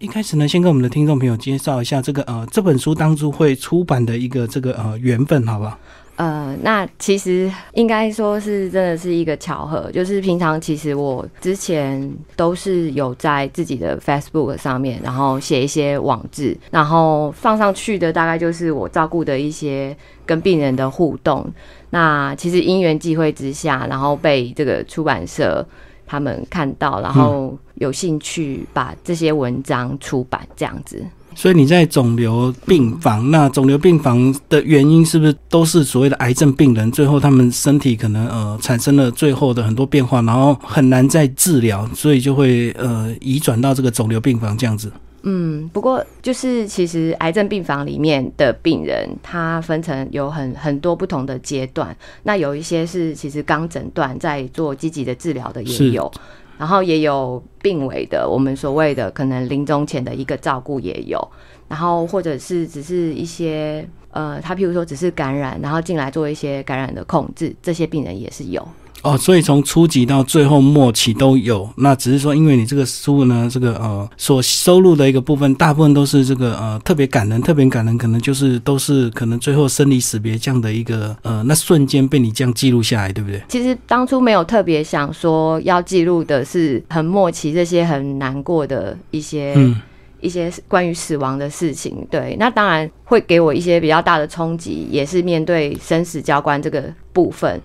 一开始呢，先跟我们的听众朋友介绍一下这个呃这本书当初会出版的一个这个呃缘分，好不好？呃，那其实应该说是真的是一个巧合，就是平常其实我之前都是有在自己的 Facebook 上面，然后写一些网志，然后放上去的大概就是我照顾的一些跟病人的互动。那其实因缘际会之下，然后被这个出版社他们看到，然后有兴趣把这些文章出版这样子。所以你在肿瘤病房，那肿瘤病房的原因是不是都是所谓的癌症病人？最后他们身体可能呃产生了最后的很多变化，然后很难再治疗，所以就会呃移转到这个肿瘤病房这样子。嗯，不过就是其实癌症病房里面的病人，他分成有很很多不同的阶段。那有一些是其实刚诊断在做积极的治疗的也有。然后也有病危的，我们所谓的可能临终前的一个照顾也有，然后或者是只是一些呃，他譬如说只是感染，然后进来做一些感染的控制，这些病人也是有。哦，所以从初级到最后末期都有，那只是说，因为你这个书呢，这个呃所收录的一个部分，大部分都是这个呃特别感人，特别感人，可能就是都是可能最后生离死别这样的一个呃那瞬间被你这样记录下来，对不对？其实当初没有特别想说要记录的是很末期这些很难过的一些一些关于死亡的事情，对，那当然会给我一些比较大的冲击，也是面对生死交关这个部分。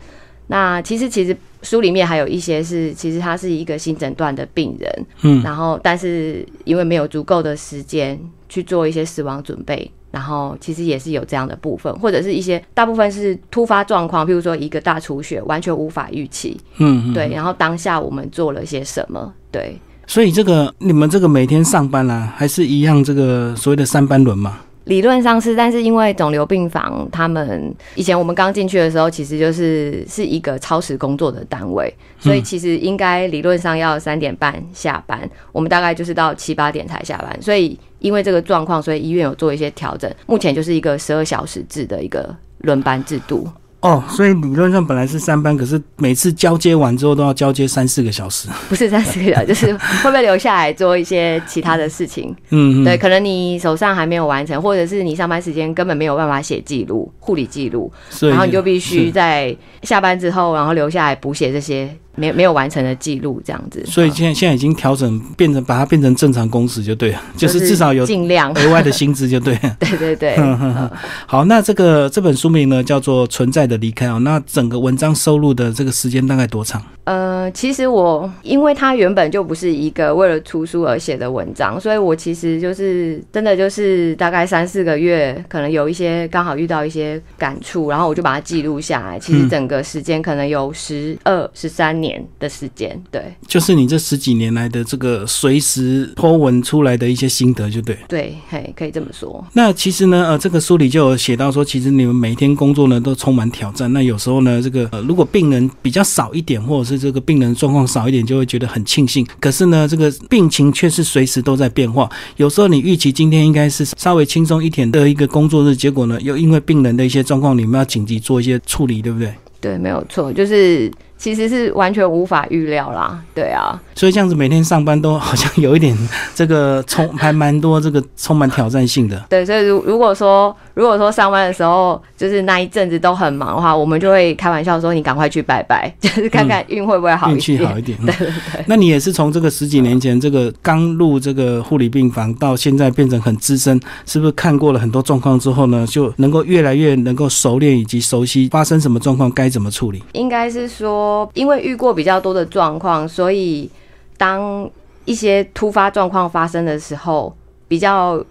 那其实，其实书里面还有一些是，其实他是一个新诊断的病人，嗯，然后但是因为没有足够的时间去做一些死亡准备，然后其实也是有这样的部分，或者是一些大部分是突发状况，譬如说一个大出血，完全无法预期，嗯，对，然后当下我们做了些什么，对，所以这个你们这个每天上班啊，还是一样这个所谓的三班轮嘛？理论上是，但是因为肿瘤病房，他们以前我们刚进去的时候，其实就是是一个超时工作的单位，所以其实应该理论上要三点半下班，我们大概就是到七八点才下班。所以因为这个状况，所以医院有做一些调整，目前就是一个十二小时制的一个轮班制度。哦，所以理论上本来是三班，可是每次交接完之后都要交接三四个小时。不是三四个小时，就是会不会留下来做一些其他的事情？嗯，对，可能你手上还没有完成，或者是你上班时间根本没有办法写记录、护理记录，然后你就必须在下班之后，然后留下来补写这些。没没有完成的记录这样子，所以现在现在已经调整变成把它变成正常工时就对了，就是至少有尽量。额外的薪资就对了。对对对。好，那这个这本书名呢叫做《存在的离开》哦，那整个文章收录的这个时间大概多长？呃，其实我因为它原本就不是一个为了出书而写的文章，所以我其实就是真的就是大概三四个月，可能有一些刚好遇到一些感触，然后我就把它记录下来。其实整个时间可能有十二十三年的时间，对，就是你这十几年来的这个随时托文出来的一些心得，就对，对，嘿，可以这么说。那其实呢，呃，这个书里就有写到说，其实你们每天工作呢都充满挑战。那有时候呢，这个呃，如果病人比较少一点，或者是这个病人状况少一点，就会觉得很庆幸。可是呢，这个病情却是随时都在变化。有时候你预期今天应该是稍微轻松一点的一个工作日，结果呢，又因为病人的一些状况，你们要紧急做一些处理，对不对？对，没有错，就是。其实是完全无法预料啦，对啊，所以这样子每天上班都好像有一点这个充还蛮多这个充满挑战性的。对，所以如如果说如果说上班的时候就是那一阵子都很忙的话，我们就会开玩笑说你赶快去拜拜，就是看看运会不会好运气好一点。对对对。那你也是从这个十几年前这个刚入这个护理病房到现在变成很资深，是不是看过了很多状况之后呢，就能够越来越能够熟练以及熟悉发生什么状况该怎么处理？应该是说。因为遇过比较多的状况，所以当一些突发状况发生的时候，比较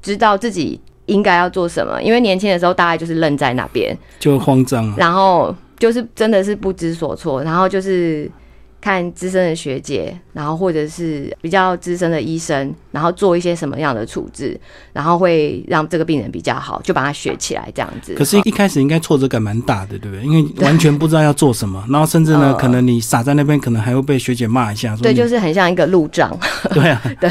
知道自己应该要做什么。因为年轻的时候，大概就是愣在那边，就慌张，然后就是真的是不知所措，然后就是。看资深的学姐，然后或者是比较资深的医生，然后做一些什么样的处置，然后会让这个病人比较好，就把他学起来这样子。可是，一开始应该挫折感蛮大的，对不对？因为完全不知道要做什么，然后甚至呢，可能你傻在那边，可能还会被学姐骂一下。对，就是很像一个路障。对啊，对，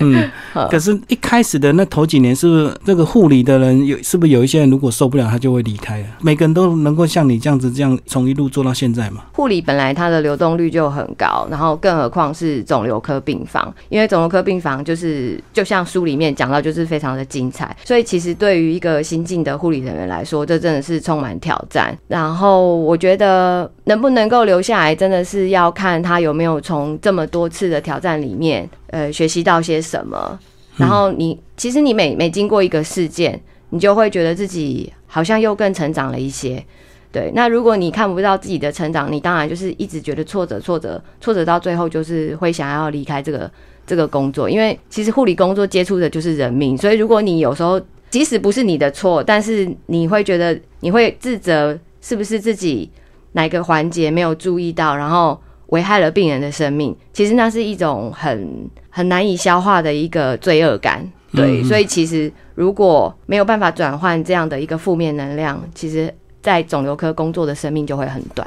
嗯。可是，一开始的那头几年，是不是这个护理的人有？是不是有一些人如果受不了，他就会离开了？每个人都能够像你这样子，这样从一路做到现在吗？护理本来它的流动率就。很高，然后更何况是肿瘤科病房，因为肿瘤科病房就是就像书里面讲到，就是非常的精彩。所以其实对于一个新进的护理人员来说，这真的是充满挑战。然后我觉得能不能够留下来，真的是要看他有没有从这么多次的挑战里面，呃，学习到些什么。然后你其实你每每经过一个事件，你就会觉得自己好像又更成长了一些。对，那如果你看不到自己的成长，你当然就是一直觉得挫折、挫折、挫折，到最后就是会想要离开这个这个工作。因为其实护理工作接触的就是人命，所以如果你有时候即使不是你的错，但是你会觉得你会自责，是不是自己哪个环节没有注意到，然后危害了病人的生命？其实那是一种很很难以消化的一个罪恶感。对，所以其实如果没有办法转换这样的一个负面能量，其实。在肿瘤科工作的生命就会很短。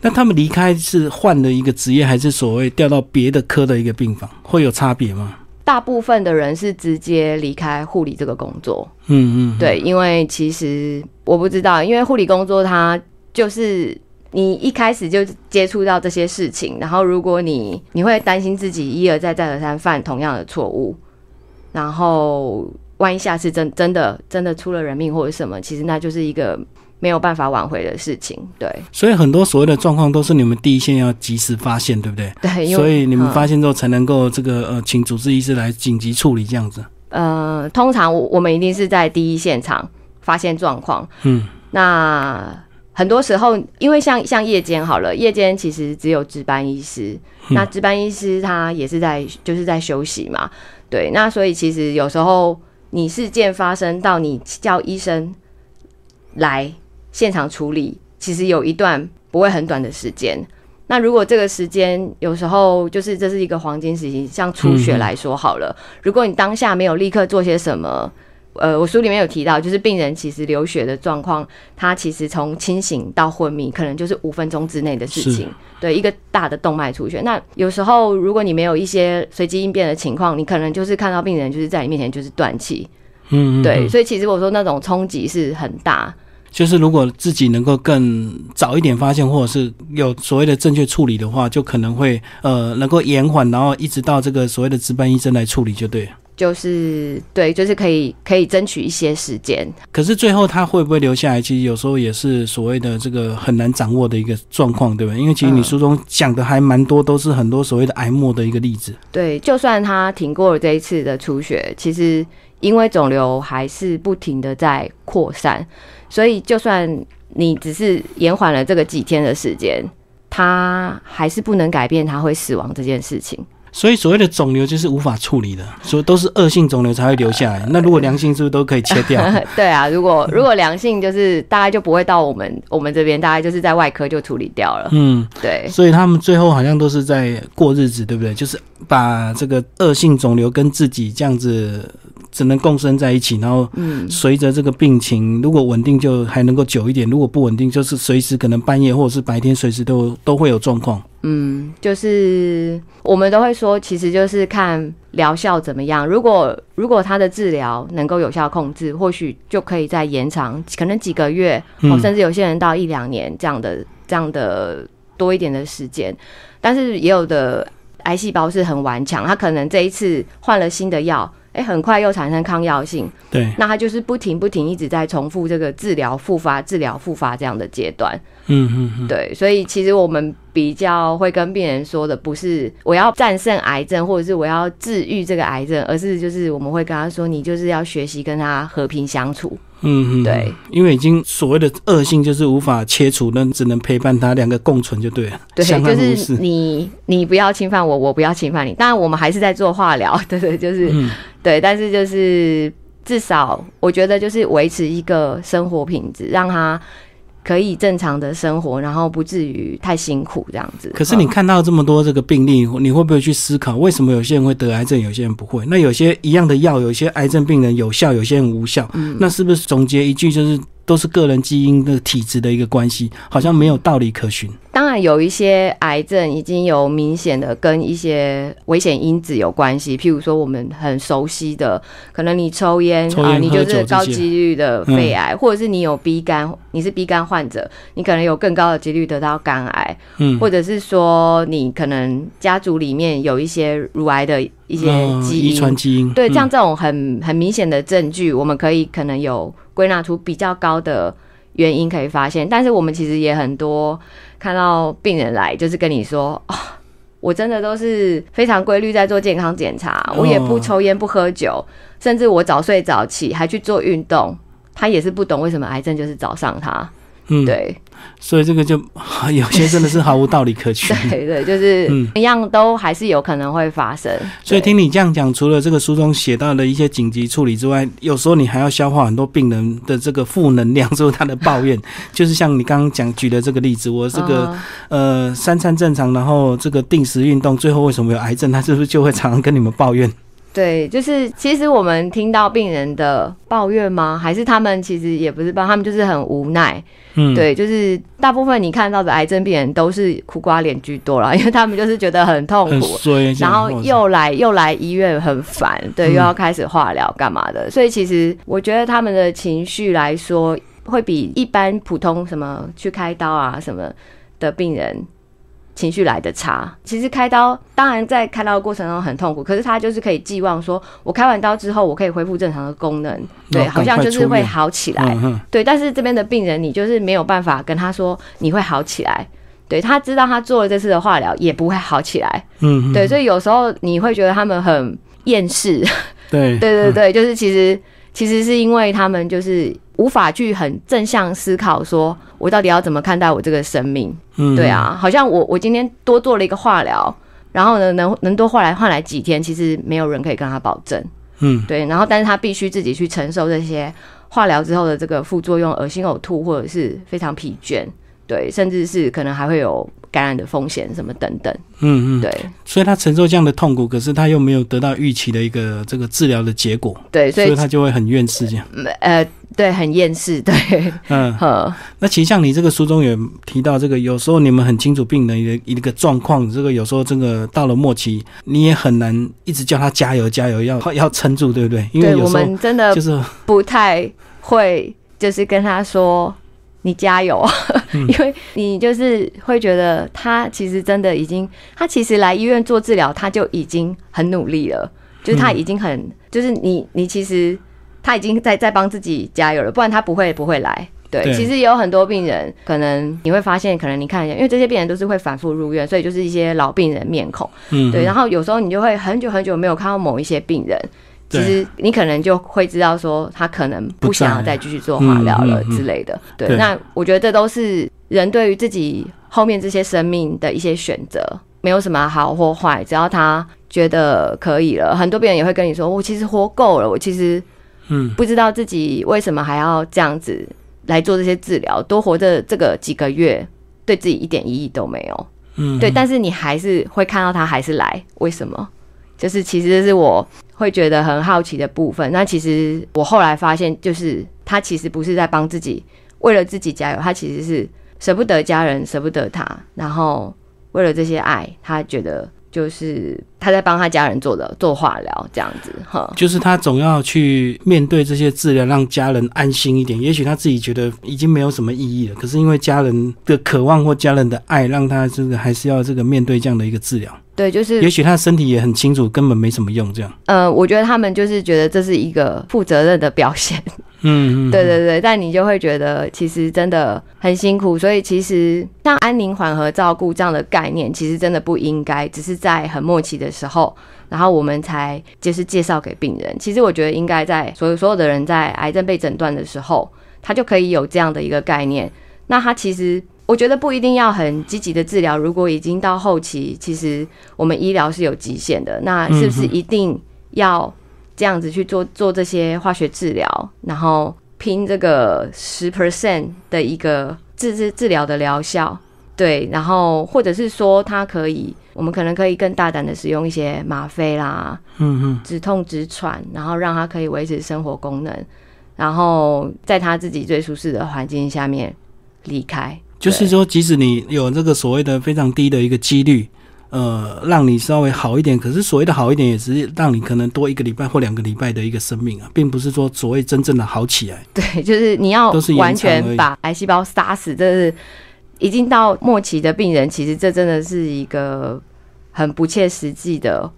那他们离开是换了一个职业，还是所谓调到别的科的一个病房，会有差别吗？大部分的人是直接离开护理这个工作。嗯嗯，对，因为其实我不知道，因为护理工作它就是你一开始就接触到这些事情，然后如果你你会担心自己一而再再而三犯同样的错误，然后万一下次真真的真的出了人命或者什么，其实那就是一个。没有办法挽回的事情，对。所以很多所谓的状况都是你们第一线要及时发现，对不对？对。所以你们发现之后才能够这个呃，请主治医师来紧急处理这样子。呃，通常我我们一定是在第一现场发现状况。嗯。那很多时候，因为像像夜间好了，夜间其实只有值班医师，那值班医师他也是在就是在休息嘛。对。那所以其实有时候你事件发生到你叫医生来。现场处理其实有一段不会很短的时间。那如果这个时间有时候就是这是一个黄金时期，像出血来说好了，如果你当下没有立刻做些什么，呃，我书里面有提到，就是病人其实流血的状况，他其实从清醒到昏迷，可能就是五分钟之内的事情。对，一个大的动脉出血，那有时候如果你没有一些随机应变的情况，你可能就是看到病人就是在你面前就是断气。嗯，对，所以其实我说那种冲击是很大。就是如果自己能够更早一点发现，或者是有所谓的正确处理的话，就可能会呃能够延缓，然后一直到这个所谓的值班医生来处理就对。就是对，就是可以可以争取一些时间。可是最后他会不会留下来？其实有时候也是所谓的这个很难掌握的一个状况，对吧？因为其实你书中讲的还蛮多，都是很多所谓的癌末的一个例子。对，就算他挺过了这一次的出血，其实因为肿瘤还是不停的在扩散。所以，就算你只是延缓了这个几天的时间，它还是不能改变它会死亡这件事情。所以，所谓的肿瘤就是无法处理的，所以都是恶性肿瘤才会留下来。那如果良性，是不是都可以切掉？对啊，如果如果良性，就是大概就不会到我们 我们这边，大概就是在外科就处理掉了。嗯，对。所以他们最后好像都是在过日子，对不对？就是把这个恶性肿瘤跟自己这样子。只能共生在一起，然后随着这个病情，如果稳定就还能够久一点；如果不稳定，就是随时可能半夜或者是白天，随时都都会有状况。嗯，就是我们都会说，其实就是看疗效怎么样。如果如果他的治疗能够有效控制，或许就可以再延长，可能几个月，甚至有些人到一两年这样的这样的多一点的时间。但是也有的癌细胞是很顽强，他可能这一次换了新的药。哎，很快又产生抗药性，对，那他就是不停不停一直在重复这个治疗复发、治疗复发这样的阶段。嗯嗯嗯，对，所以其实我们比较会跟病人说的，不是我要战胜癌症，或者是我要治愈这个癌症，而是就是我们会跟他说，你就是要学习跟他和平相处。嗯嗯，对，因为已经所谓的恶性就是无法切除，那只能陪伴他，两个共存就对了。对，就是你你不要侵犯我，我不要侵犯你。当然，我们还是在做化疗，对对，就是对，但是就是至少我觉得就是维持一个生活品质，让他。可以正常的生活，然后不至于太辛苦这样子。可是你看到这么多这个病例，你会不会去思考，为什么有些人会得癌症，有些人不会？那有些一样的药，有些癌症病人有效，有些人无效。那是不是总结一句就是？都是个人基因的体质的一个关系，好像没有道理可循。当然有一些癌症已经有明显的跟一些危险因子有关系，譬如说我们很熟悉的，可能你抽烟啊，你就是高几率的肺癌，或者是你有 B 肝，你是 B 肝患者，你可能有更高的几率得到肝癌，嗯，或者是说你可能家族里面有一些乳癌的一些基因，遗传基因，对，像这种很很明显的证据，我们可以可能有归纳出比较高的原因可以发现，但是我们其实也很多。看到病人来，就是跟你说啊，我真的都是非常规律在做健康检查，我也不抽烟不喝酒，甚至我早睡早起还去做运动，他也是不懂为什么癌症就是找上他。嗯，对，所以这个就 有些真的是毫无道理可循。对对，就是一样都还是有可能会发生。所以听你这样讲，除了这个书中写到的一些紧急处理之外，有时候你还要消化很多病人的这个负能量，就是他的抱怨。就是像你刚刚讲举的这个例子，我这个呃三餐正常，然后这个定时运动，最后为什么有癌症？他是不是就会常常跟你们抱怨？对，就是其实我们听到病人的抱怨吗？还是他们其实也不是抱，他们就是很无奈。嗯，对，就是大部分你看到的癌症病人都是苦瓜脸居多了，因为他们就是觉得很痛苦，然后又来又来医院很烦，对，又要开始化疗干嘛的。所以其实我觉得他们的情绪来说，会比一般普通什么去开刀啊什么的病人。情绪来的差，其实开刀当然在开刀的过程中很痛苦，可是他就是可以寄望说，我开完刀之后我可以恢复正常的功能，对，好像就是会好起来，对。但是这边的病人，你就是没有办法跟他说你会好起来，对他知道他做了这次的化疗也不会好起来，嗯，对。所以有时候你会觉得他们很厌世，对，对对对，就是其实其实是因为他们就是无法去很正向思考说。我到底要怎么看待我这个生命？嗯，对啊，好像我我今天多做了一个化疗，然后呢，能能多换来换来几天，其实没有人可以跟他保证。嗯，对，然后但是他必须自己去承受这些化疗之后的这个副作用，恶心、呕吐或者是非常疲倦，对，甚至是可能还会有。感染的风险什么等等，嗯嗯，对，所以他承受这样的痛苦，可是他又没有得到预期的一个这个治疗的结果，对，所以他就会很厌世这样，呃，对，很厌世，对，嗯，好，那其实像你这个书中也提到，这个有时候你们很清楚病人的一个状况，这个有时候这个到了末期，你也很难一直叫他加油加油，要要撑住，对不对？因为我们真的就是不太会，就是跟他说。你加油，因为你就是会觉得他其实真的已经，他其实来医院做治疗，他就已经很努力了，就是他已经很，就是你你其实他已经在在帮自己加油了，不然他不会不会来。对，其实有很多病人，可能你会发现，可能你看一下，因为这些病人都是会反复入院，所以就是一些老病人面孔。嗯，对，然后有时候你就会很久很久没有看到某一些病人。其实你可能就会知道说他可能不想要再继续做化疗了之类的。对，那我觉得这都是人对于自己后面这些生命的一些选择，没有什么好或坏，只要他觉得可以了。很多病人也会跟你说：“我其实活够了，我其实嗯不知道自己为什么还要这样子来做这些治疗，多活着这个几个月对自己一点意义都没有。”嗯，对，但是你还是会看到他还是来，为什么？就是其实是我会觉得很好奇的部分。那其实我后来发现，就是他其实不是在帮自己，为了自己加油，他其实是舍不得家人，舍不得他，然后为了这些爱，他觉得。就是他在帮他家人做的做化疗这样子哈，就是他总要去面对这些治疗，让家人安心一点。也许他自己觉得已经没有什么意义了，可是因为家人的渴望或家人的爱，让他这个还是要这个面对这样的一个治疗。对，就是也许他的身体也很清楚，根本没什么用这样。呃，我觉得他们就是觉得这是一个负责任的表现。嗯，对对对，但你就会觉得其实真的很辛苦，所以其实像安宁缓和照顾这样的概念，其实真的不应该只是在很末期的时候，然后我们才就是介绍给病人。其实我觉得应该在所有所有的人在癌症被诊断的时候，他就可以有这样的一个概念。那他其实我觉得不一定要很积极的治疗，如果已经到后期，其实我们医疗是有极限的，那是不是一定要？这样子去做做这些化学治疗，然后拼这个十 percent 的一个治治治疗的疗效，对，然后或者是说它可以，我们可能可以更大胆的使用一些吗啡啦，嗯嗯，止痛止喘，然后让它可以维持生活功能，然后在他自己最舒适的环境下面离开。就是说，即使你有这个所谓的非常低的一个几率，呃，让你稍微好一点，可是所谓的好一点，也只是让你可能多一个礼拜或两个礼拜的一个生命啊，并不是说所谓真正的好起来。对，就是你要完全把癌细胞杀死，这是已经到末期的病人，其实这真的是一个很不切实际的，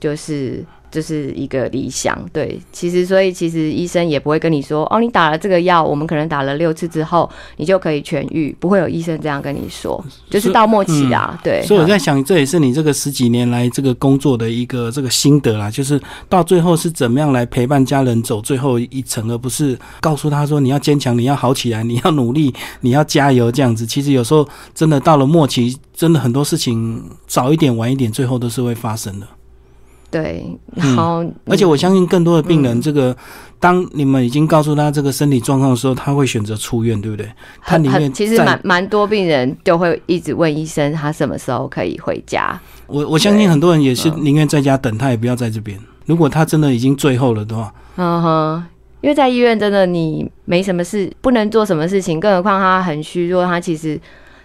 就是。就是一个理想，对，其实所以其实医生也不会跟你说，哦，你打了这个药，我们可能打了六次之后，你就可以痊愈，不会有医生这样跟你说，就是到末期啊，对。所以我在想，这也是你这个十几年来这个工作的一个这个心得啦，就是到最后是怎么样来陪伴家人走最后一程，而不是告诉他说你要坚强，你要好起来，你要努力，你要加油这样子。其实有时候真的到了末期，真的很多事情早一点晚一点，最后都是会发生的。对，然后而且我相信更多的病人，这个当你们已经告诉他这个身体状况的时候，他会选择出院，对不对？他里面其实蛮蛮多病人就会一直问医生，他什么时候可以回家？我我相信很多人也是宁愿在家等，他也不要在这边。如果他真的已经最后了的话，嗯哼，因为在医院真的你没什么事，不能做什么事情，更何况他很虚弱，他其实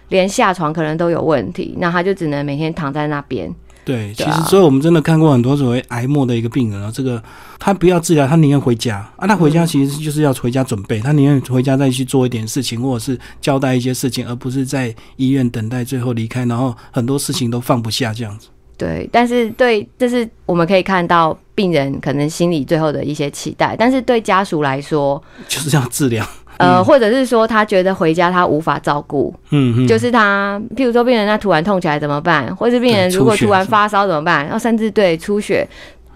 连下床可能都有问题，那他就只能每天躺在那边。对，其实所以我们真的看过很多所谓癌末的一个病人啊，这个他不要治疗，他宁愿回家啊。他回家其实就是要回家准备，他宁愿回家再去做一点事情，或者是交代一些事情，而不是在医院等待最后离开，然后很多事情都放不下这样子。对，但是对，这是我们可以看到病人可能心里最后的一些期待，但是对家属来说，就是要治疗。呃，或者是说他觉得回家他无法照顾，嗯，就是他，譬如说病人他突然痛起来怎么办？或是病人如果突然发烧怎么办？然后甚至对出血，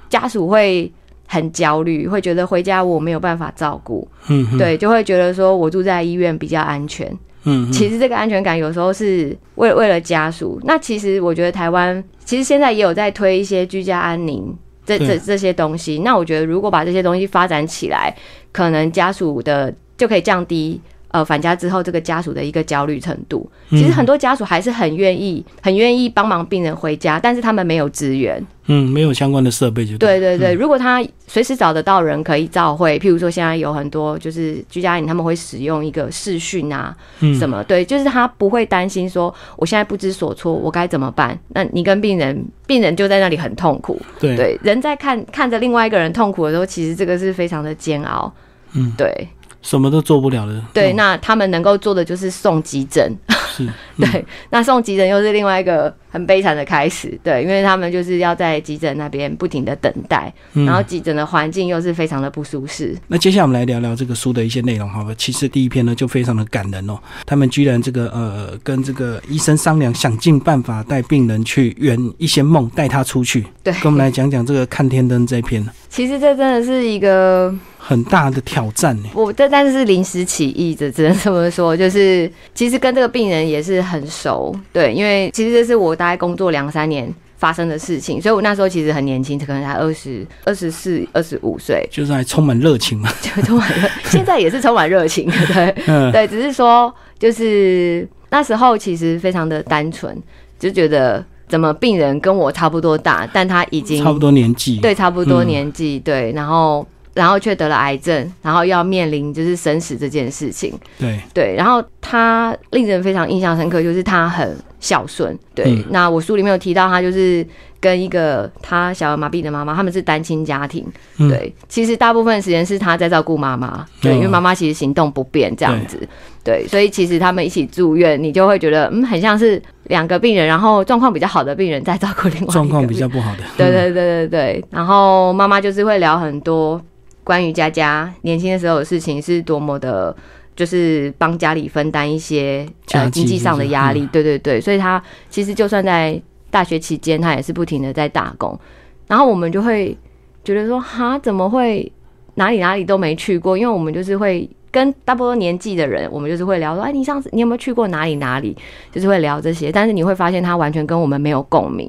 家属会很焦虑，会觉得回家我没有办法照顾，嗯，对，就会觉得说我住在医院比较安全，嗯，其实这个安全感有时候是为为了家属。那其实我觉得台湾其实现在也有在推一些居家安宁这这这些东西。那我觉得如果把这些东西发展起来，可能家属的。就可以降低呃返家之后这个家属的一个焦虑程度。其实很多家属还是很愿意、很愿意帮忙病人回家，但是他们没有资源，嗯，没有相关的设备就对对对。如果他随时找得到人可以照会，譬如说现在有很多就是居家营，他们会使用一个视讯啊什么，对，就是他不会担心说我现在不知所措，我该怎么办？那你跟病人，病人就在那里很痛苦，对对，人在看看着另外一个人痛苦的时候，其实这个是非常的煎熬，嗯，对。什么都做不了了。对，那他们能够做的就是送急诊。是，对，那送急诊又是另外一个很悲惨的开始。对，因为他们就是要在急诊那边不停的等待，然后急诊的环境又是非常的不舒适。那接下来我们来聊聊这个书的一些内容，好吧？其实第一篇呢就非常的感人哦，他们居然这个呃跟这个医生商量，想尽办法带病人去圆一些梦，带他出去。对，跟我们来讲讲这个看天灯这篇。其实这真的是一个。很大的挑战呢。我这但是是临时起意的，只能这么说。就是其实跟这个病人也是很熟，对，因为其实这是我大概工作两三年发生的事情，所以我那时候其实很年轻，可能才二十二十四、二十五岁，就是还充满热情嘛，就充满热，现在也是充满热情，对，对，只是说就是那时候其实非常的单纯，就觉得怎么病人跟我差不多大，但他已经差不多年纪，对，差不多年纪，对，然后。然后却得了癌症，然后要面临就是生死这件事情。对。对，然后他令人非常印象深刻，就是他很孝顺。对，那我书里面有提到，他就是跟一个他小儿麻痹的妈妈，他们是单亲家庭。对，其实大部分时间是他在照顾妈妈。对，因为妈妈其实行动不便这样子。对，所以其实他们一起住院，你就会觉得嗯，很像是两个病人，然后状况比较好的病人在照顾另外状况比较不好的。对对对对对，然后妈妈就是会聊很多。关于佳佳年轻的时候的事情是多么的，就是帮家里分担一些呃经济上的压力，对对对，所以他其实就算在大学期间，他也是不停的在打工。然后我们就会觉得说，哈，怎么会哪里哪里都没去过？因为我们就是会跟大部分年纪的人，我们就是会聊说，哎，你上次你有没有去过哪里哪里？就是会聊这些，但是你会发现他完全跟我们没有共鸣。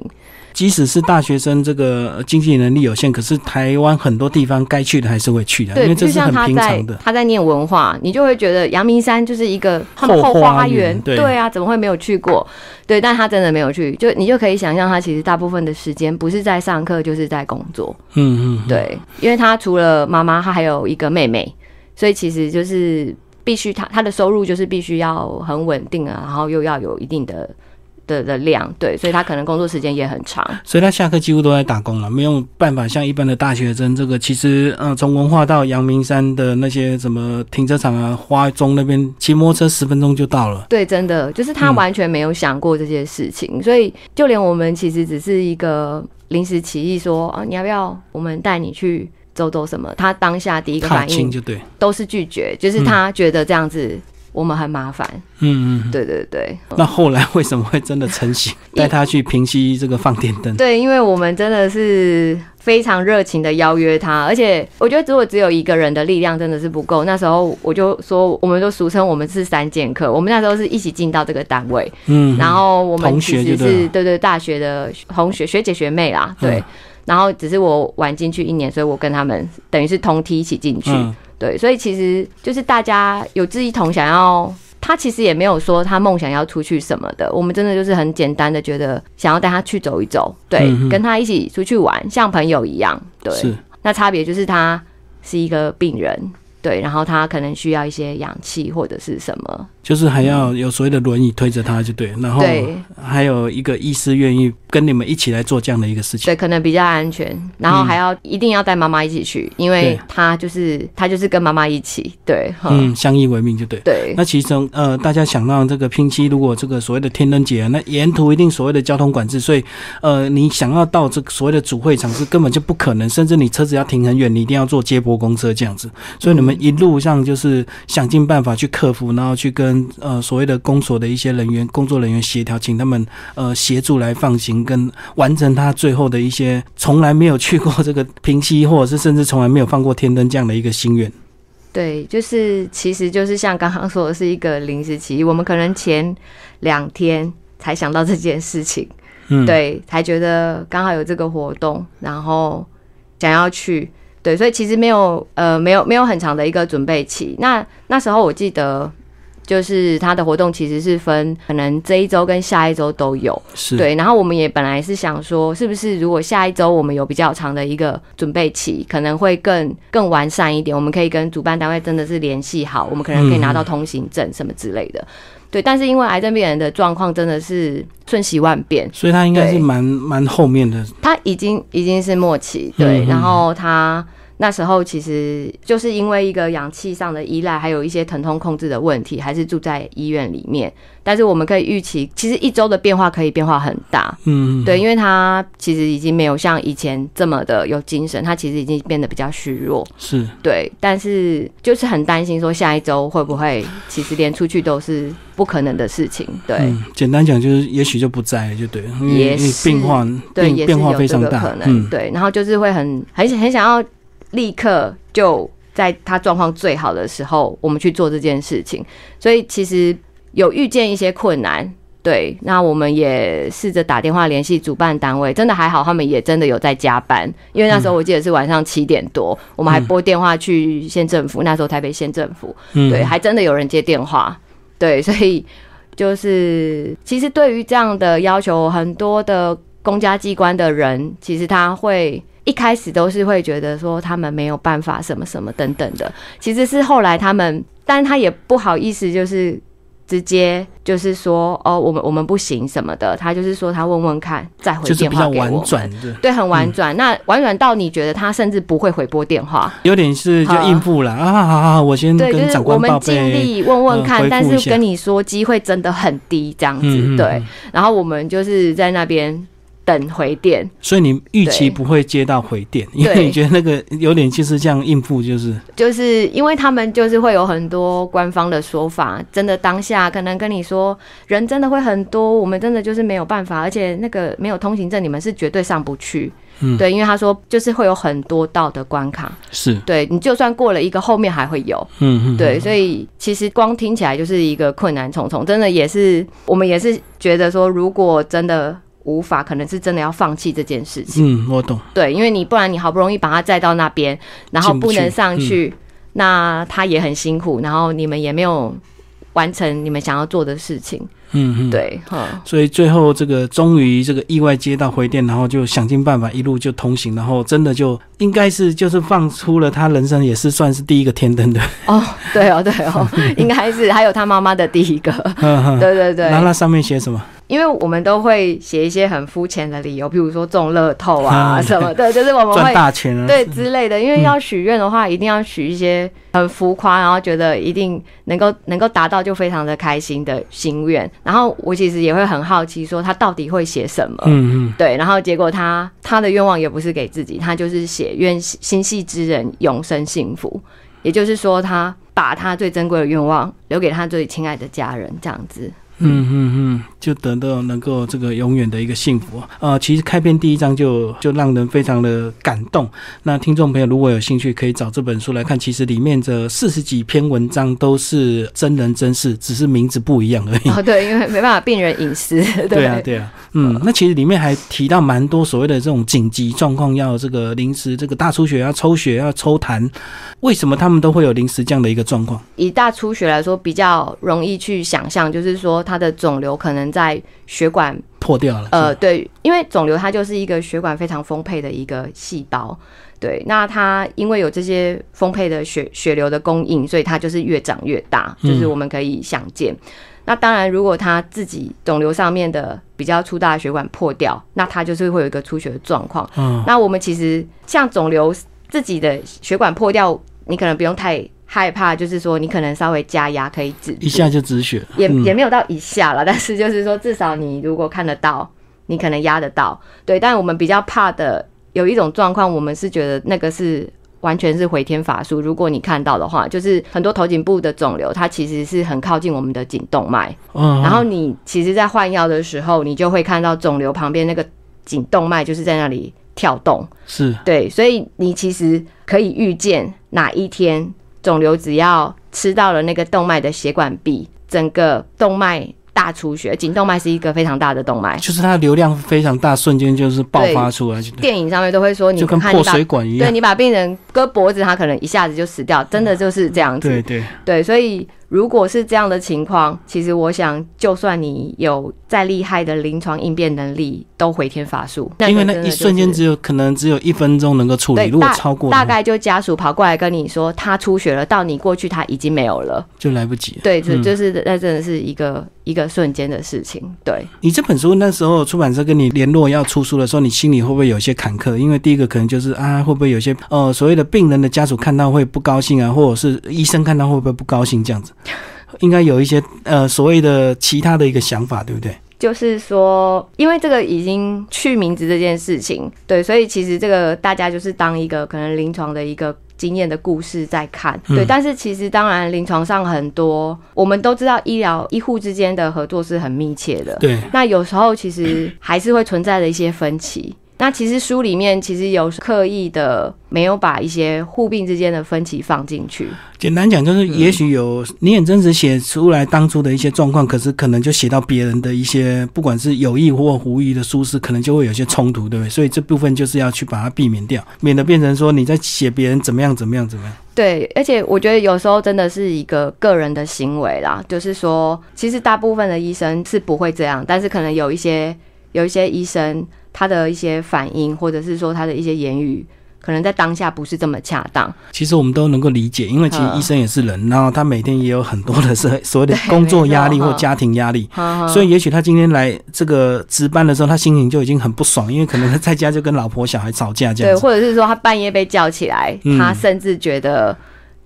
即使是大学生，这个经济能力有限，可是台湾很多地方该去的还是会去的，因为这是很平常的。他在念文化，你就会觉得阳明山就是一个后花园，对啊，怎么会没有去过？对，但他真的没有去，就你就可以想象，他其实大部分的时间不是在上课，就是在工作。嗯嗯，对，因为他除了妈妈，他还有一个妹妹。所以其实就是必须他他的收入就是必须要很稳定啊，然后又要有一定的。的的量对，所以他可能工作时间也很长，所以他下课几乎都在打工了，没有办法像一般的大学生。这个其实，嗯，从文化到阳明山的那些什么停车场啊、花中那边，骑摩托车十分钟就到了。对，真的就是他完全没有想过这些事情，所以就连我们其实只是一个临时起意说啊，你要不要我们带你去走走什么？他当下第一个反应就对，都是拒绝，就是他觉得这样子。我们很麻烦，嗯嗯，对对对。那后来为什么会真的成型，带他去平息这个放电灯？对，因为我们真的是非常热情的邀约他，而且我觉得如果只有一个人的力量真的是不够。那时候我就说，我们都俗称我们是三剑客。我们那时候是一起进到这个单位，嗯，然后我们其实是对对大学的同学学姐学妹啦，对。然后只是我晚进去一年，所以我跟他们等于是同梯一起进去。对，所以其实就是大家有志一同，想要他其实也没有说他梦想要出去什么的，我们真的就是很简单的觉得想要带他去走一走，对，跟他一起出去玩，像朋友一样。对，那差别就是他是一个病人，对，然后他可能需要一些氧气或者是什么。就是还要有所谓的轮椅推着他就对，然后还有一个医师愿意跟你们一起来做这样的一个事情，对，可能比较安全。然后还要一定要带妈妈一起去，因为他就是他就是跟妈妈一起，对，嗯，相依为命就对。对，那其中呃，大家想到这个拼期，如果这个所谓的天灯节，那沿途一定所谓的交通管制，所以呃，你想要到这个所谓的主会场是根本就不可能，甚至你车子要停很远，你一定要坐接驳公车这样子。所以你们一路上就是想尽办法去克服，然后去跟。呃，所谓的公所的一些人员、工作人员协调，请他们呃协助来放行跟完成他最后的一些从来没有去过这个平溪，或者是甚至从来没有放过天灯这样的一个心愿。对，就是其实就是像刚刚说的是一个临时起意，我们可能前两天才想到这件事情，嗯，对，才觉得刚好有这个活动，然后想要去，对，所以其实没有呃没有没有很长的一个准备期。那那时候我记得。就是他的活动其实是分，可能这一周跟下一周都有，是对。然后我们也本来是想说，是不是如果下一周我们有比较长的一个准备期，可能会更更完善一点。我们可以跟主办单位真的是联系好，我们可能可以拿到通行证什么之类的。对，但是因为癌症病人的状况真的是瞬息万变，所以他应该是蛮蛮后面的。他已经已经是末期，对，然后他。那时候其实就是因为一个氧气上的依赖，还有一些疼痛控制的问题，还是住在医院里面。但是我们可以预期，其实一周的变化可以变化很大。嗯，对，因为他其实已经没有像以前这么的有精神，他其实已经变得比较虚弱。是，对，但是就是很担心说下一周会不会，其实连出去都是不可能的事情。对，简单讲就是，也许就不在了，就对，也变化对，变化非常大。可能对，然后就是会很很很想要。立刻就在他状况最好的时候，我们去做这件事情。所以其实有遇见一些困难，对，那我们也试着打电话联系主办单位，真的还好，他们也真的有在加班。因为那时候我记得是晚上七点多，我们还拨电话去县政府，那时候台北县政府，对，还真的有人接电话，对，所以就是其实对于这样的要求，很多的公家机关的人，其实他会。一开始都是会觉得说他们没有办法什么什么等等的，其实是后来他们，但他也不好意思，就是直接就是说哦，我们我们不行什么的，他就是说他问问看再回电话给我们，对，很婉转。那婉转到你觉得他甚至不会回拨电话，有点是就应付了啊，好好，我先跟长官报备，尽力问问看，但是跟你说机会真的很低这样子，对。然后我们就是在那边。等回电，所以你预期不会接到回电，因为你觉得那个有点就是这样应付，就是。就是因为他们就是会有很多官方的说法，真的当下可能跟你说人真的会很多，我们真的就是没有办法，而且那个没有通行证，你们是绝对上不去。嗯，对，因为他说就是会有很多道的关卡，是。对你就算过了一个，后面还会有，嗯嗯，对，所以其实光听起来就是一个困难重重，真的也是我们也是觉得说，如果真的。无法，可能是真的要放弃这件事情。嗯，我懂。对，因为你不然你好不容易把他载到那边，然后不能上去，那他也很辛苦，然后你们也没有完成你们想要做的事情。嗯嗯，对，哈，所以最后这个终于这个意外接到回电，然后就想尽办法一路就通行，然后真的就应该是就是放出了他人生也是算是第一个天灯的哦，对哦，对哦，应该是还有他妈妈的第一个，对对对，然后那上面写什么？因为我们都会写一些很肤浅的理由，比如说中乐透啊 什么的，就是我们会赚大钱对之类的。因为要许愿的话，一定要许一些很浮夸，然后觉得一定能够能够达到就非常的开心的心愿。然后我其实也会很好奇，说他到底会写什么？嗯嗯，对。然后结果他他的愿望也不是给自己，他就是写愿心系之人永生幸福，也就是说他把他最珍贵的愿望留给他最亲爱的家人，这样子。嗯嗯嗯，就得到能够这个永远的一个幸福啊！其实开篇第一章就就让人非常的感动。那听众朋友如果有兴趣，可以找这本书来看。其实里面这四十几篇文章都是真人真事，只是名字不一样而已。哦，对，因为没办法病人隐私。对啊，对啊。嗯，那其实里面还提到蛮多所谓的这种紧急状况，要这个临时这个大出血要抽血要抽痰，为什么他们都会有临时这样的一个状况？以大出血来说，比较容易去想象，就是说。它的肿瘤可能在血管破掉了。呃，对，因为肿瘤它就是一个血管非常丰沛的一个细胞。对，那它因为有这些丰沛的血血流的供应，所以它就是越长越大，就是我们可以想见。那当然，如果它自己肿瘤上面的比较粗大的血管破掉，那它就是会有一个出血的状况。嗯，那我们其实像肿瘤自己的血管破掉，你可能不用太。害怕就是说，你可能稍微加压可以止，一下就止血，也也没有到一下了。但是就是说，至少你如果看得到，你可能压得到。对，但我们比较怕的有一种状况，我们是觉得那个是完全是回天乏术。如果你看到的话，就是很多头颈部的肿瘤，它其实是很靠近我们的颈动脉。嗯，然后你其实，在换药的时候，你就会看到肿瘤旁边那个颈动脉就是在那里跳动。是对，所以你其实可以预见哪一天。肿瘤只要吃到了那个动脉的血管壁，整个动脉大出血。颈动脉是一个非常大的动脉，就是它的流量非常大，瞬间就是爆发出来。电影上面都会说，你就跟破水管一样。对你把病人割脖子，他可能一下子就死掉，真的就是这样子。对对对，所以。如果是这样的情况，其实我想，就算你有再厉害的临床应变能力，都回天乏术。因为那一瞬间只有可能只有一分钟能够处理，如果超过，大概就家属跑过来跟你说他出血了，到你过去他已经没有了，就来不及了。对，就就是那真的是一个一个瞬间的事情。对你这本书那时候出版社跟你联络要出书的时候，你心里会不会有些坎坷？因为第一个可能就是啊，会不会有些呃所谓的病人的家属看到会不高兴啊，或者是医生看到会不会不高兴这样子？应该有一些呃所谓的其他的一个想法，对不对？就是说，因为这个已经去名字这件事情，对，所以其实这个大家就是当一个可能临床的一个经验的故事在看，对。但是其实当然临床上很多，我们都知道医疗医护之间的合作是很密切的，对。那有时候其实还是会存在的一些分歧。那其实书里面其实有刻意的没有把一些互病之间的分歧放进去。简单讲就是，也许有你很真实写出来当初的一些状况，可是可能就写到别人的一些，不管是有意或无意的疏失，可能就会有些冲突，对不对？所以这部分就是要去把它避免掉，免得变成说你在写别人怎么样怎么样怎么样。对，而且我觉得有时候真的是一个个人的行为啦，就是说，其实大部分的医生是不会这样，但是可能有一些有一些医生。他的一些反应，或者是说他的一些言语，可能在当下不是这么恰当。其实我们都能够理解，因为其实医生也是人，然后他每天也有很多的是 所谓的工作压力或家庭压力，所以也许他今天来这个值班的时候，他心情就已经很不爽，因为可能他在家就跟老婆小孩吵架这样。对，或者是说他半夜被叫起来，他甚至觉得。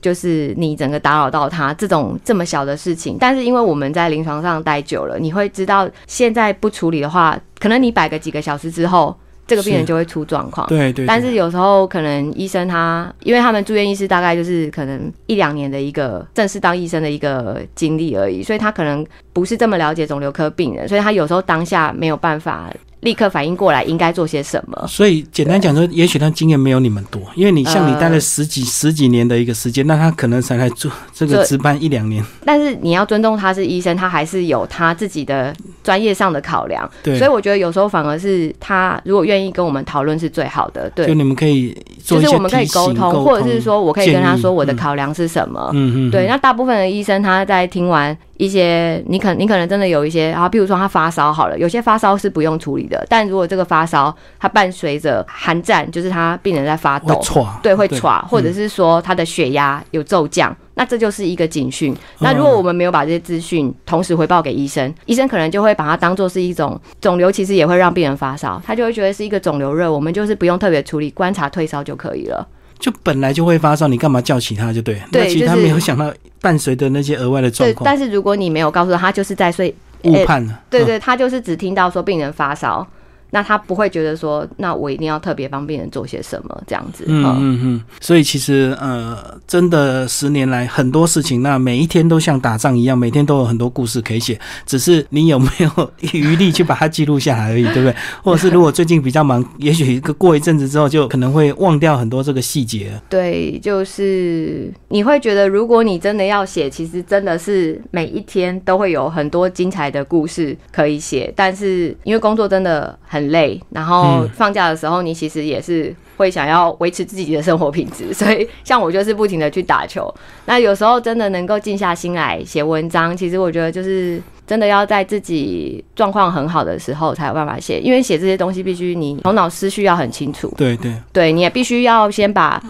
就是你整个打扰到他这种这么小的事情，但是因为我们在临床上待久了，你会知道现在不处理的话，可能你摆个几个小时之后，这个病人就会出状况。对对。但是有时候可能医生他，因为他们住院医师大概就是可能一两年的一个正式当医生的一个经历而已，所以他可能不是这么了解肿瘤科病人，所以他有时候当下没有办法。立刻反应过来应该做些什么？所以简单讲说，也许他经验没有你们多，因为你像你待了十几十几年的一个时间，那他可能才来做这个值班一两年。但是你要尊重他是医生，他还是有他自己的专业上的考量。对，所以我觉得有时候反而是他如果愿意跟我们讨论是最好的。对，就你们可以就是我们可以沟通，或者是说我可以跟他说我的考量是什么。嗯嗯。对，那大部分的医生他在听完。一些你可你可能真的有一些啊，比如说他发烧好了，有些发烧是不用处理的，但如果这个发烧它伴随着寒战，就是他病人在发抖，对，会喘，或者是说他的血压有骤降，那这就是一个警讯。那如果我们没有把这些资讯同时回报给医生，医生可能就会把它当做是一种肿瘤，其实也会让病人发烧，他就会觉得是一个肿瘤热，我们就是不用特别处理，观察退烧就可以了。就本来就会发烧，你干嘛叫其他就对？对，其实他没有想到伴随的那些额外的状况。但是如果你没有告诉他，他就是在睡，误判了。对对，他就是只听到说病人发烧。那他不会觉得说，那我一定要特别帮病人做些什么这样子。嗯嗯嗯。所以其实呃，真的十年来很多事情，那每一天都像打仗一样，每天都有很多故事可以写。只是你有没有 余力去把它记录下来而已，对不对？或者是如果最近比较忙，也许过一阵子之后就可能会忘掉很多这个细节。对，就是你会觉得，如果你真的要写，其实真的是每一天都会有很多精彩的故事可以写。但是因为工作真的很。很累，然后放假的时候，你其实也是会想要维持自己的生活品质，所以像我就是不停的去打球。那有时候真的能够静下心来写文章，其实我觉得就是真的要在自己状况很好的时候才有办法写，因为写这些东西必须你头脑思绪要很清楚。对对，对，你也必须要先把。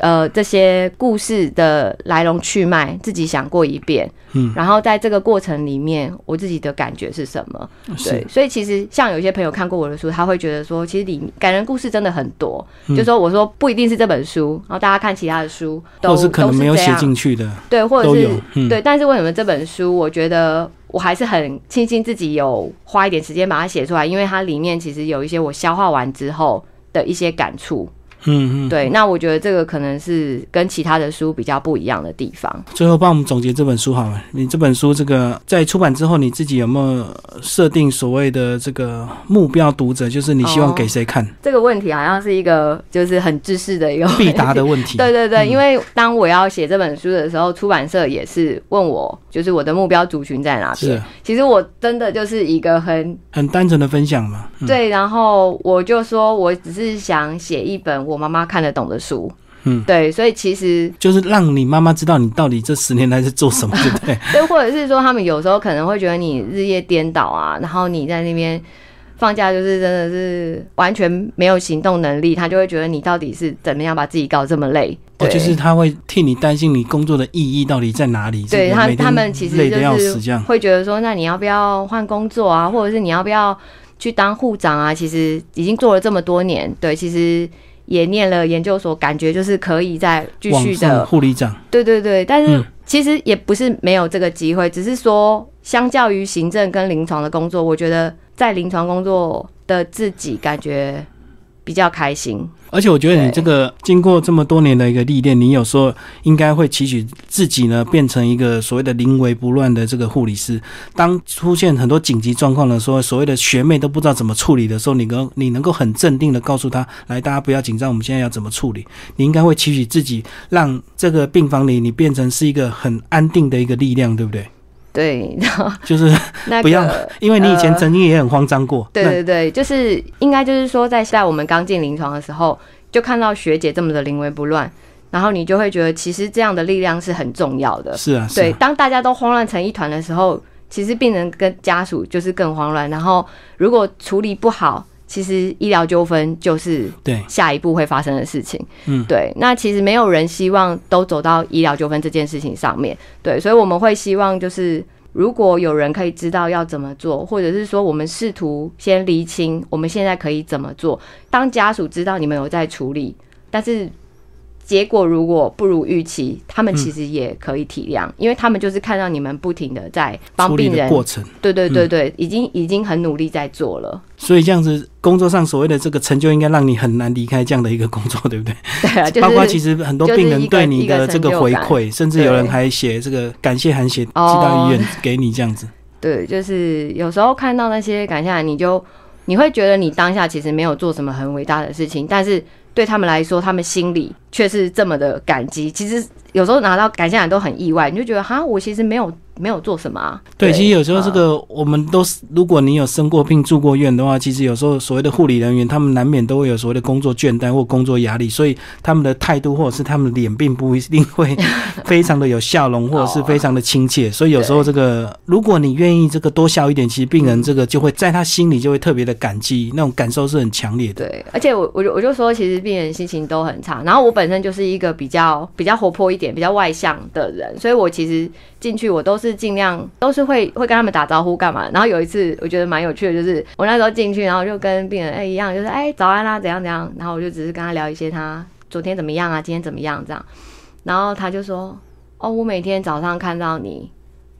呃，这些故事的来龙去脉自己想过一遍，嗯，然后在这个过程里面，我自己的感觉是什么？对，所以其实像有些朋友看过我的书，他会觉得说，其实里感人故事真的很多。就说我说不一定是这本书，然后大家看其他的书，都是可能没有写进去的，对，或者是对。但是为什么这本书，我觉得我还是很庆幸自己有花一点时间把它写出来，因为它里面其实有一些我消化完之后的一些感触。嗯嗯，对，那我觉得这个可能是跟其他的书比较不一样的地方。最后帮我们总结这本书好了，你这本书这个在出版之后，你自己有没有设定所谓的这个目标读者？就是你希望给谁看？这个问题好像是一个就是很知识的一个必答的问题。对对对，因为当我要写这本书的时候，出版社也是问我，就是我的目标族群在哪边？是，其实我真的就是一个很很单纯的分享嘛。对，然后我就说我只是想写一本。我妈妈看得懂的书，嗯，对，所以其实就是让你妈妈知道你到底这十年来在做什么，对不对？对，或者是说他们有时候可能会觉得你日夜颠倒啊，然后你在那边放假就是真的是完全没有行动能力，他就会觉得你到底是怎么样把自己搞这么累？哦，就是他会替你担心你工作的意义到底在哪里？对他，他们其实累得要死，这样会觉得说，那你要不要换工作啊？或者是你要不要去当护长啊？其实已经做了这么多年，对，其实。也念了研究所，感觉就是可以再继续的护理长。对对对，但是其实也不是没有这个机会，只是说相较于行政跟临床的工作，我觉得在临床工作的自己感觉比较开心。而且我觉得你这个经过这么多年的一个历练，你有时候应该会期许自己呢，变成一个所谓的临危不乱的这个护理师。当出现很多紧急状况的时候，所谓的学妹都不知道怎么处理的时候，你能你能够很镇定的告诉他：“来，大家不要紧张，我们现在要怎么处理？”你应该会期许自己，让这个病房里你变成是一个很安定的一个力量，对不对？对，就是 不要，因为你以前曾经也很慌张过。对对对，就是应该就是说，在在我们刚进临床的时候，就看到学姐这么的临危不乱，然后你就会觉得，其实这样的力量是很重要的。是啊，对，当大家都慌乱成一团的时候，其实病人跟家属就是更慌乱，然后如果处理不好。其实医疗纠纷就是对下一步会发生的事情，嗯，对。那其实没有人希望都走到医疗纠纷这件事情上面，对。所以我们会希望，就是如果有人可以知道要怎么做，或者是说我们试图先厘清我们现在可以怎么做。当家属知道你们有在处理，但是。结果如果不如预期，他们其实也可以体谅，因为他们就是看到你们不停的在帮病人过程，对对对对，已经已经很努力在做了。所以这样子工作上所谓的这个成就，应该让你很难离开这样的一个工作，对不对？对啊，包括其实很多病人对你的这个回馈，甚至有人还写这个感谢函写寄到医院给你这样子。对，就是有时候看到那些感谢函，你就你会觉得你当下其实没有做什么很伟大的事情，但是。对他们来说，他们心里却是这么的感激。其实有时候拿到感谢函都很意外，你就觉得哈，我其实没有没有做什么啊。对，其实有时候这个我们都是，如果你有生过病、住过院的话，其实有时候所谓的护理人员，他们难免都会有所谓的工作倦怠或工作压力，所以他们的态度或者是他们的脸并不一定会 非常的有笑容，或者是非常的亲切。所以有时候这个，如果你愿意这个多笑一点，其实病人这个就会在他心里就会特别的感激，那种感受是很强烈的。对，而且我我就我就说，其实病人心情都很差，然后我本身就是一个比较比较活泼一点、比较外向的人，所以我其实进去我都是尽量都是会会跟他们打招呼干嘛。然后有一次我觉得蛮有趣的，就是我那时候进去，然后就跟病人哎一样，就是哎早安啦，怎样怎样，然后我就只是跟他聊一些他昨天怎么样啊，今天怎么样这样，然后他就说哦，我每天早上看到你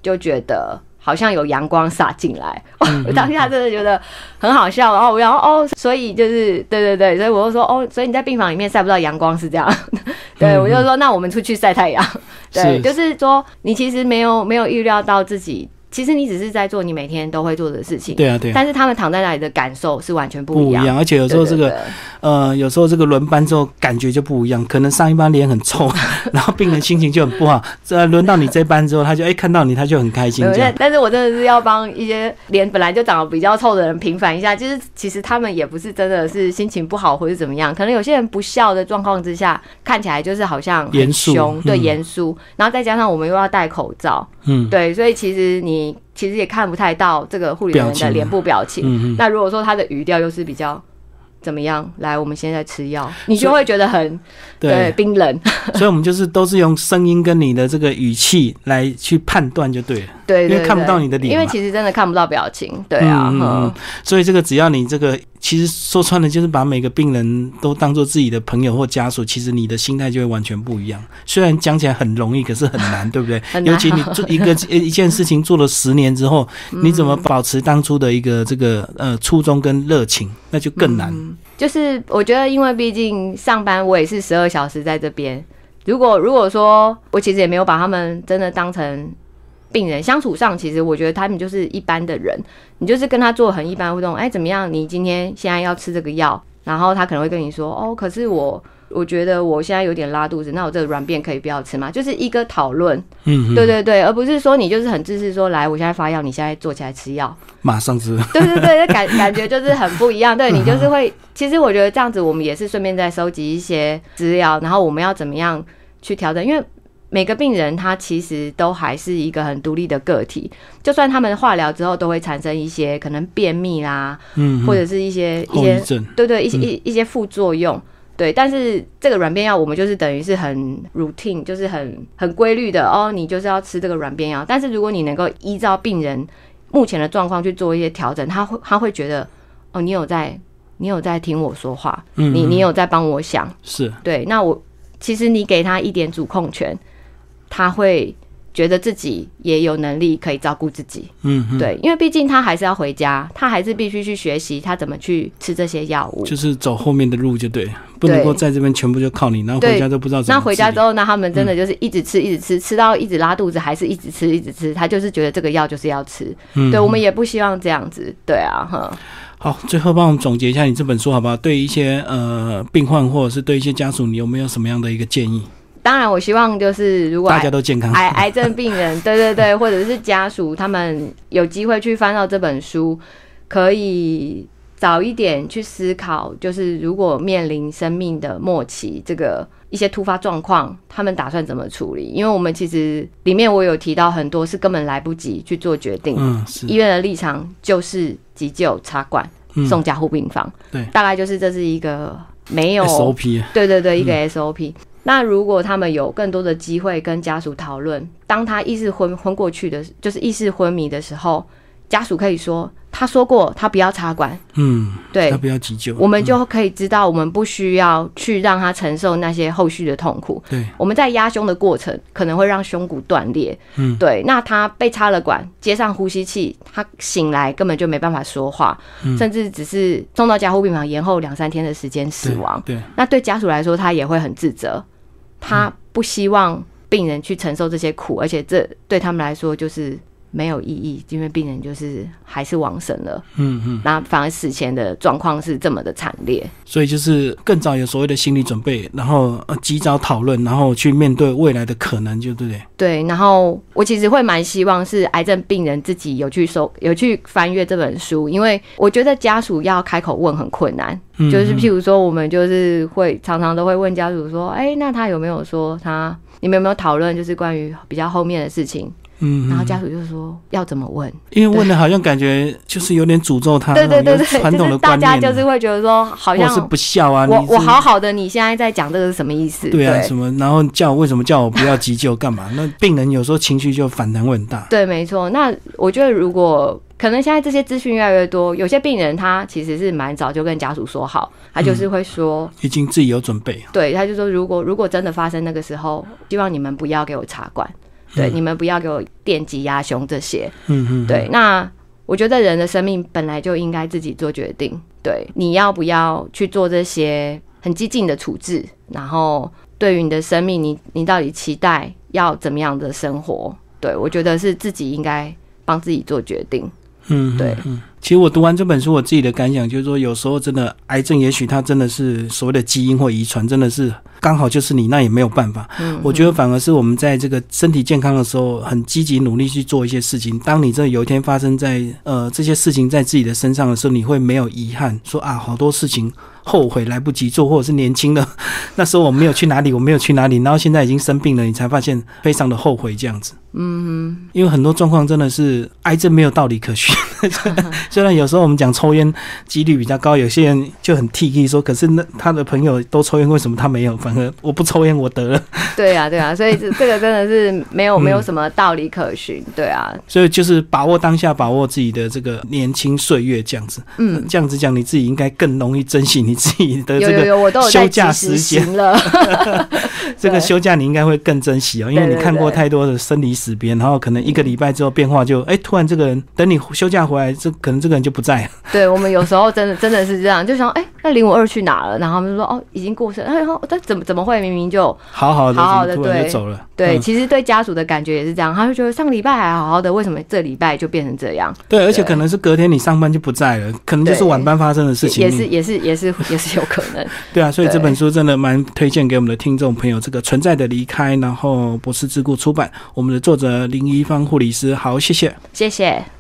就觉得。好像有阳光洒进来，我当下真的觉得很好笑。然后我然后哦，所以就是对对对，所以我就说哦，所以你在病房里面晒不到阳光是这样。对我就说那我们出去晒太阳。对，就是说你其实没有没有预料到自己。其实你只是在做你每天都会做的事情，对啊，对。但是他们躺在那里的感受是完全不一样，而且有时候这个，呃，有时候这个轮班之后感觉就不一样，可能上一班脸很臭，然后病人心情就很不好。这轮到你这班之后，他就哎看到你他就很开心。对，但是我真的是要帮一些脸本来就长得比较臭的人平反一下，就是其实他们也不是真的是心情不好或者怎么样，可能有些人不笑的状况之下，看起来就是好像严肃，对严肃，然后再加上我们又要戴口罩，嗯，对，所以其实你。其实也看不太到这个护理人员的脸部表情。那如果说他的语调又是比较怎么样，来，我们现在吃药，你就会觉得很对冰冷。所以，我们就是都是用声音跟你的这个语气来去判断就对了。对，因为看不到你的脸，因为其实真的看不到表情。对啊，所以这个只要你这个。其实说穿了，就是把每个病人都当做自己的朋友或家属，其实你的心态就会完全不一样。虽然讲起来很容易，可是很难，对不对？尤其你做一个一件事情做了十年之后，你怎么保持当初的一个这个呃初衷跟热情，那就更难。就是我觉得，因为毕竟上班我也是十二小时在这边，如果如果说我其实也没有把他们真的当成。病人相处上，其实我觉得他们就是一般的人，你就是跟他做很一般互动，哎，怎么样？你今天现在要吃这个药，然后他可能会跟你说，哦，可是我我觉得我现在有点拉肚子，那我这个软便可以不要吃吗？就是一个讨论，嗯，对对对，而不是说你就是很自私说，来，我现在发药，你现在坐起来吃药，马上吃，对对对，感 感觉就是很不一样，对你就是会，其实我觉得这样子，我们也是顺便在收集一些资料，然后我们要怎么样去调整，因为。每个病人他其实都还是一个很独立的个体，就算他们化疗之后都会产生一些可能便秘啦，嗯，或者是一些一些对对一些一一些副作用，对。但是这个软便药我们就是等于是很 routine，就是很很规律的哦，你就是要吃这个软便药。但是如果你能够依照病人目前的状况去做一些调整，他会他会觉得哦，你有在你有在听我说话，嗯你你有在帮我想，是对。那我其实你给他一点主控权。他会觉得自己也有能力可以照顾自己，嗯，对，因为毕竟他还是要回家，他还是必须去学习他怎么去吃这些药物，就是走后面的路就对，不能够在这边全部就靠你，然后回家都不知道。那回家之后，那他们真的就是一直吃，一直吃，吃到一直拉肚子，还是一直吃，一直吃，他就是觉得这个药就是要吃。对，我们也不希望这样子，对啊，哈。好，最后帮我们总结一下你这本书好不好？对一些呃病患或者是对一些家属，你有没有什么样的一个建议？当然，我希望就是如果大家都健康，癌癌症病人，对对对，或者是家属，他们有机会去翻到这本书，可以早一点去思考，就是如果面临生命的末期，这个一些突发状况，他们打算怎么处理？因为我们其实里面我有提到很多是根本来不及去做决定，嗯，医院的立场就是急救插管送加护病房，对，大概就是这是一个没有 SOP，对对对，一个 SOP。那如果他们有更多的机会跟家属讨论，当他意识昏昏过去的，就是意识昏迷的时候，家属可以说他说过他不要插管，嗯，对，他不要急救，我们就可以知道我们不需要去让他承受那些后续的痛苦。对，我们在压胸的过程可能会让胸骨断裂，嗯，对，那他被插了管，接上呼吸器，他醒来根本就没办法说话，甚至只是送到加护病房延后两三天的时间死亡。对，那对家属来说，他也会很自责。他不希望病人去承受这些苦，而且这对他们来说就是没有意义，因为病人就是还是往生了。嗯嗯，那反而死前的状况是这么的惨烈。所以就是更早有所谓的心理准备，然后呃及早讨论，然后去面对未来的可能，就对不对？对，然后我其实会蛮希望是癌症病人自己有去收、有去翻阅这本书，因为我觉得家属要开口问很困难。就是譬如说，我们就是会常常都会问家属说：“哎，那他有没有说他？你们有没有讨论就是关于比较后面的事情？”嗯，然后家属就说要怎么问，因为问的好像感觉就是有点诅咒他，对对对对，传统的大家就是会觉得说好像是不孝啊，我我好好的，你现在在讲这个是什么意思？对啊，什么？然后叫为什么叫我不要急救干嘛？那病人有时候情绪就反弹会很大。对，没错。那我觉得如果可能现在这些资讯越来越多，有些病人他其实是蛮早就跟家属说好，他就是会说已经自己有准备。对，他就说如果如果真的发生那个时候，希望你们不要给我插管。对，你们不要给我电击压胸这些。嗯嗯。对，那我觉得人的生命本来就应该自己做决定。对，你要不要去做这些很激进的处置？然后，对于你的生命，你你到底期待要怎么样的生活？对我觉得是自己应该帮自己做决定。嗯，对。其实我读完这本书，我自己的感想就是说，有时候真的癌症，也许它真的是所谓的基因或遗传，真的是刚好就是你，那也没有办法。嗯，我觉得反而是我们在这个身体健康的时候，很积极努力去做一些事情。当你这有一天发生在呃这些事情在自己的身上的时候，你会没有遗憾，说啊好多事情后悔来不及做，或者是年轻的那时候我没有去哪里，我没有去哪里，然后现在已经生病了，你才发现非常的后悔这样子。嗯，因为很多状况真的是癌症没有道理可循。虽然有时候我们讲抽烟几率比较高，有些人就很 T K 说，可是那他的朋友都抽烟，为什么他没有？反而我不抽烟，我得了。对啊，对啊，所以这这个真的是没有没有什么道理可循。对啊，所以就是把握当下，把握自己的这个年轻岁月，这样子。嗯，这样子讲，你自己应该更容易珍惜你自己的这个休假时间了。这个休假你应该会更珍惜哦，因为你看过太多的生离死别，然后可能一个礼拜之后变化就哎，突然这个人等你休假回来，这可能这个人就不在了。对我们有时候真的真的是这样，就想哎，那零五二去哪了？然后他们说哦，已经过世。然后他怎么怎么会明明就好好的好好的对走了？对，其实对家属的感觉也是这样，他就觉得上个礼拜还好好的，为什么这礼拜就变成这样？对，而且可能是隔天你上班就不在了，可能就是晚班发生的事情，也是也是也是 也是有可能。对啊，所以这本书真的蛮推荐给我们的听众朋友。这个存在的离开，然后博士自顾出版，我们的作者林一芳护理师，好，谢谢，谢谢。